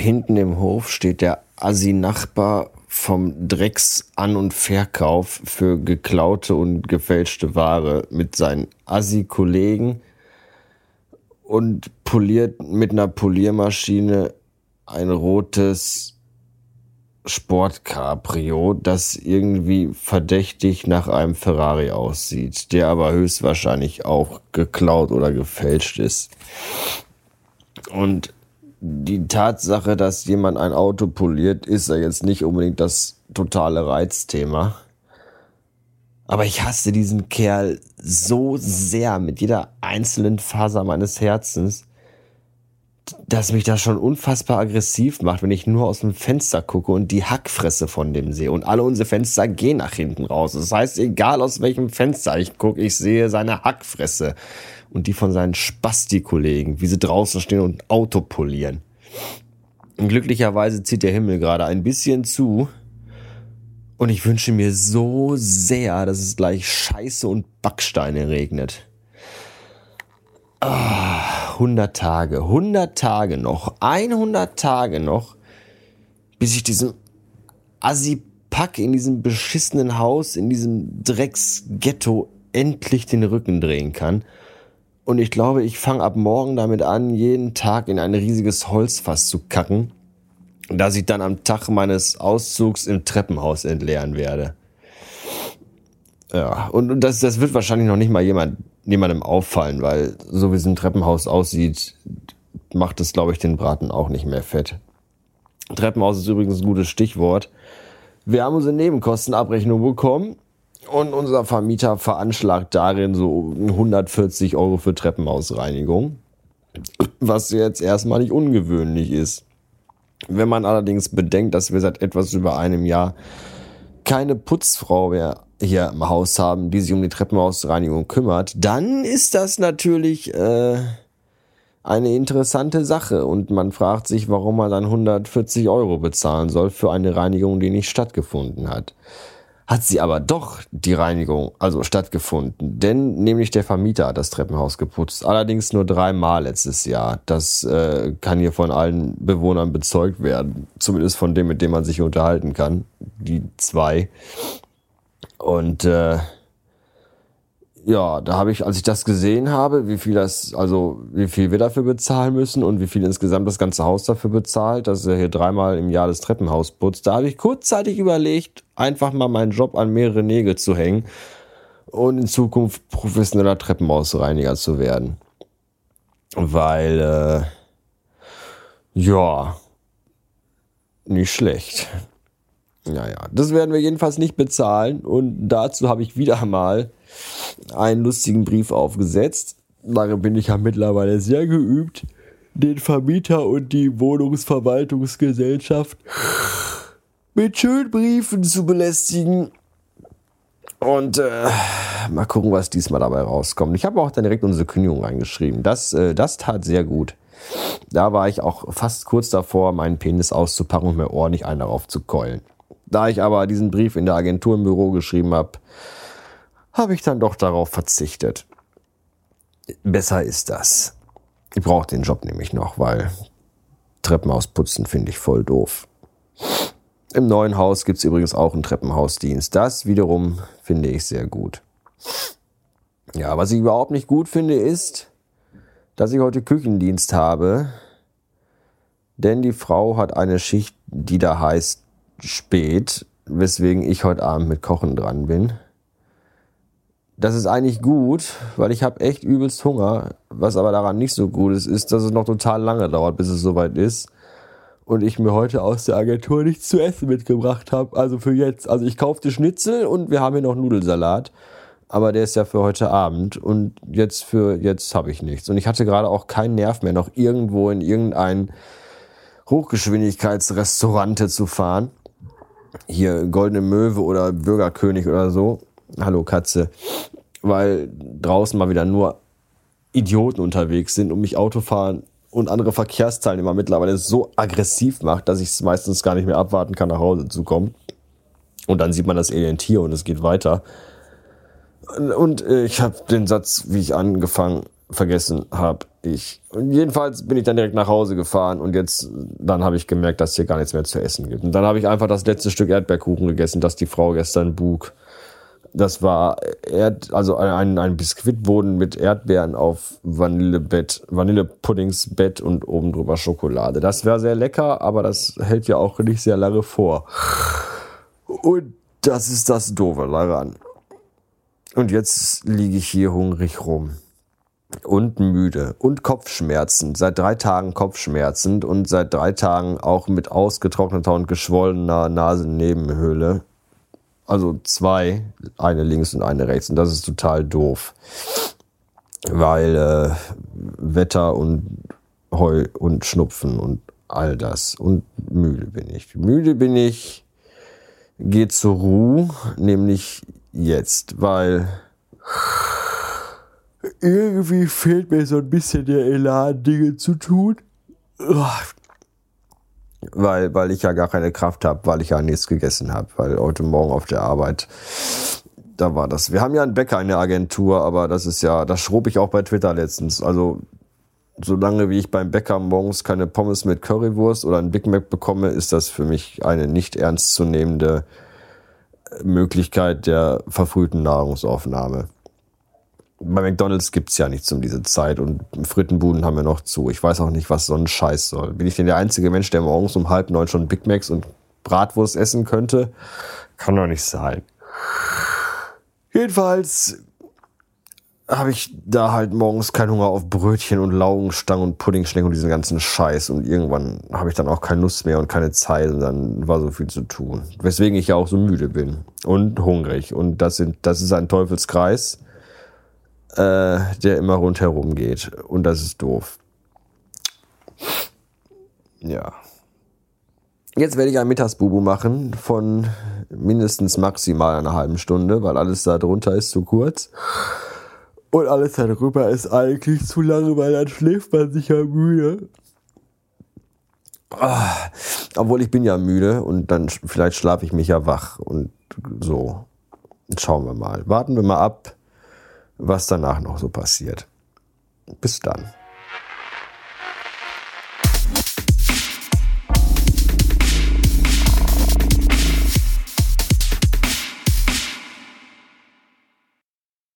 hinten im Hof steht der Assi-Nachbar vom Drecks-An- und Verkauf für geklaute und gefälschte Ware mit seinen Assi-Kollegen und poliert mit einer Poliermaschine ein rotes Sportcabrio, das irgendwie verdächtig nach einem Ferrari aussieht, der aber höchstwahrscheinlich auch geklaut oder gefälscht ist. Und die Tatsache, dass jemand ein Auto poliert, ist ja jetzt nicht unbedingt das totale Reizthema. Aber ich hasse diesen Kerl so sehr mit jeder einzelnen Faser meines Herzens, dass mich das schon unfassbar aggressiv macht, wenn ich nur aus dem Fenster gucke und die Hackfresse von dem sehe. Und alle unsere Fenster gehen nach hinten raus. Das heißt, egal aus welchem Fenster ich gucke, ich sehe seine Hackfresse. Und die von seinen Spasti-Kollegen, wie sie draußen stehen und Auto polieren. Und glücklicherweise zieht der Himmel gerade ein bisschen zu. Und ich wünsche mir so sehr, dass es gleich Scheiße und Backsteine regnet. Ah, 100 Tage, 100 Tage noch, 100 Tage noch, bis ich diesem Assi-Pack in diesem beschissenen Haus, in diesem Drecksghetto endlich den Rücken drehen kann. Und ich glaube, ich fange ab morgen damit an, jeden Tag in ein riesiges Holzfass zu kacken, das ich dann am Tag meines Auszugs im Treppenhaus entleeren werde. Ja, und das, das wird wahrscheinlich noch nicht mal jemand niemandem auffallen, weil so wie es im Treppenhaus aussieht, macht es, glaube ich, den Braten auch nicht mehr fett. Treppenhaus ist übrigens ein gutes Stichwort. Wir haben unsere Nebenkostenabrechnung bekommen und unser Vermieter veranschlagt darin so 140 Euro für Treppenhausreinigung, was jetzt erstmal nicht ungewöhnlich ist. Wenn man allerdings bedenkt, dass wir seit etwas über einem Jahr keine Putzfrau mehr hier im Haus haben, die sich um die Treppenhausreinigung kümmert, dann ist das natürlich äh, eine interessante Sache und man fragt sich, warum man dann 140 Euro bezahlen soll für eine Reinigung, die nicht stattgefunden hat. Hat sie aber doch die Reinigung also stattgefunden, denn nämlich der Vermieter hat das Treppenhaus geputzt, allerdings nur dreimal letztes Jahr. Das äh, kann hier von allen Bewohnern bezeugt werden, zumindest von dem, mit dem man sich unterhalten kann, die zwei. Und äh, ja, da habe ich, als ich das gesehen habe, wie viel das, also wie viel wir dafür bezahlen müssen und wie viel insgesamt das ganze Haus dafür bezahlt, dass er hier dreimal im Jahr das Treppenhaus putzt, da habe ich kurzzeitig überlegt, einfach mal meinen Job an mehrere Nägel zu hängen und in Zukunft professioneller Treppenhausreiniger zu werden. Weil, äh, ja, nicht schlecht. Naja, das werden wir jedenfalls nicht bezahlen und dazu habe ich wieder mal einen lustigen Brief aufgesetzt. Darin bin ich ja mittlerweile sehr geübt, den Vermieter und die Wohnungsverwaltungsgesellschaft mit schönen Briefen zu belästigen. Und äh, mal gucken, was diesmal dabei rauskommt. Ich habe auch dann direkt unsere Kündigung reingeschrieben. Das, äh, das tat sehr gut. Da war ich auch fast kurz davor, meinen Penis auszupacken und mir ordentlich einen darauf zu keulen. Da ich aber diesen Brief in der Agentur im Büro geschrieben habe, habe ich dann doch darauf verzichtet. Besser ist das. Ich brauche den Job nämlich noch, weil Treppenhaus putzen finde ich voll doof. Im neuen Haus gibt es übrigens auch einen Treppenhausdienst. Das wiederum finde ich sehr gut. Ja, was ich überhaupt nicht gut finde, ist, dass ich heute Küchendienst habe. Denn die Frau hat eine Schicht, die da heißt spät, weswegen ich heute Abend mit Kochen dran bin. Das ist eigentlich gut, weil ich habe echt übelst Hunger. Was aber daran nicht so gut ist, ist, dass es noch total lange dauert, bis es soweit ist. Und ich mir heute aus der Agentur nichts zu essen mitgebracht habe. Also für jetzt. Also ich kaufte Schnitzel und wir haben hier noch Nudelsalat. Aber der ist ja für heute Abend. Und jetzt für jetzt habe ich nichts. Und ich hatte gerade auch keinen Nerv mehr, noch irgendwo in irgendein Hochgeschwindigkeitsrestaurante zu fahren hier Goldene Möwe oder Bürgerkönig oder so. Hallo Katze. Weil draußen mal wieder nur Idioten unterwegs sind und mich Autofahren und andere Verkehrsteilnehmer mittlerweile so aggressiv macht, dass ich es meistens gar nicht mehr abwarten kann, nach Hause zu kommen. Und dann sieht man das Elend hier und es geht weiter. Und äh, ich habe den Satz, wie ich angefangen vergessen habe ich. Und jedenfalls bin ich dann direkt nach Hause gefahren und jetzt, dann habe ich gemerkt, dass es hier gar nichts mehr zu essen gibt. Und dann habe ich einfach das letzte Stück Erdbeerkuchen gegessen, das die Frau gestern bug. Das war Erd, also ein, ein Biskuitboden mit Erdbeeren auf Vanillebett, Vanillepuddingsbett und oben drüber Schokolade. Das wäre sehr lecker, aber das hält ja auch nicht sehr lange vor. Und das ist das Doofe daran. Und jetzt liege ich hier hungrig rum. Und müde. Und Kopfschmerzen. Seit drei Tagen Kopfschmerzen und seit drei Tagen auch mit ausgetrockneter und geschwollener Nasennebenhöhle. Also zwei, eine links und eine rechts. Und das ist total doof. Weil äh, Wetter und Heu und Schnupfen und all das. Und müde bin ich. Müde bin ich. Geht zur Ruhe, nämlich jetzt, weil irgendwie fehlt mir so ein bisschen der Elan, Dinge zu tun. Weil, weil ich ja gar keine Kraft habe, weil ich ja nichts gegessen habe. Weil heute Morgen auf der Arbeit, da war das. Wir haben ja einen Bäcker in der Agentur, aber das ist ja, das schrob ich auch bei Twitter letztens. Also, solange wie ich beim Bäcker morgens keine Pommes mit Currywurst oder ein Big Mac bekomme, ist das für mich eine nicht ernstzunehmende Möglichkeit der verfrühten Nahrungsaufnahme. Bei McDonalds gibt's ja nichts um diese Zeit und Frittenbuden haben wir noch zu. Ich weiß auch nicht, was so ein Scheiß soll. Bin ich denn der einzige Mensch, der morgens um halb neun schon Big Macs und Bratwurst essen könnte? Kann doch nicht sein. Jedenfalls habe ich da halt morgens keinen Hunger auf Brötchen und Laugenstangen und Puddingschnecken und diesen ganzen Scheiß. Und irgendwann habe ich dann auch keine Lust mehr und keine Zeit und dann war so viel zu tun. Weswegen ich ja auch so müde bin und hungrig. Und das, sind, das ist ein Teufelskreis, äh, der immer rundherum geht. Und das ist doof. Ja. Jetzt werde ich ein Mittagsbubu machen von mindestens maximal einer halben Stunde, weil alles da drunter ist zu kurz. Und alles darüber ist eigentlich zu lange, weil dann schläft man sich ja müde. Ah, obwohl ich bin ja müde und dann vielleicht schlafe ich mich ja wach und so. Schauen wir mal. Warten wir mal ab, was danach noch so passiert. Bis dann.